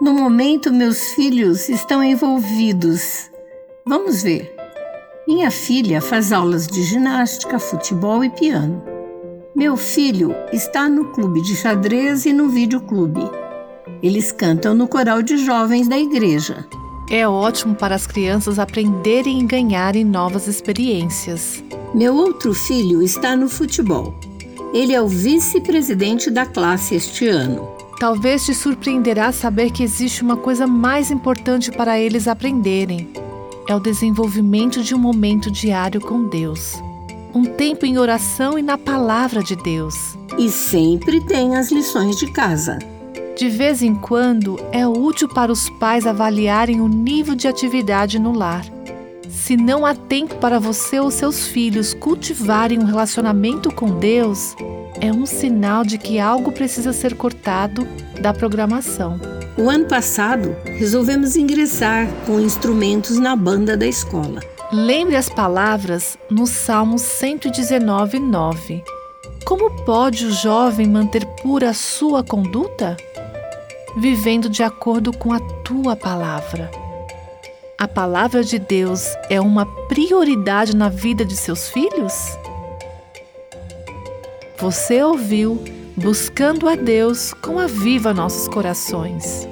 No momento, meus filhos estão envolvidos. Vamos ver. Minha filha faz aulas de ginástica, futebol e piano. Meu filho está no clube de xadrez e no videoclube. Eles cantam no coral de jovens da igreja. É ótimo para as crianças aprenderem e ganharem novas experiências. Meu outro filho está no futebol. Ele é o vice-presidente da classe este ano. Talvez te surpreenderá saber que existe uma coisa mais importante para eles aprenderem: é o desenvolvimento de um momento diário com Deus. Um tempo em oração e na palavra de Deus. E sempre tem as lições de casa. De vez em quando, é útil para os pais avaliarem o nível de atividade no lar. Se não há tempo para você ou seus filhos cultivarem um relacionamento com Deus, é um sinal de que algo precisa ser cortado da programação. O ano passado, resolvemos ingressar com instrumentos na banda da escola. Lembre as palavras no Salmo 119, 9. Como pode o jovem manter pura a sua conduta? Vivendo de acordo com a tua palavra. A palavra de Deus é uma prioridade na vida de seus filhos? Você ouviu Buscando a Deus com a Viva Nossos Corações.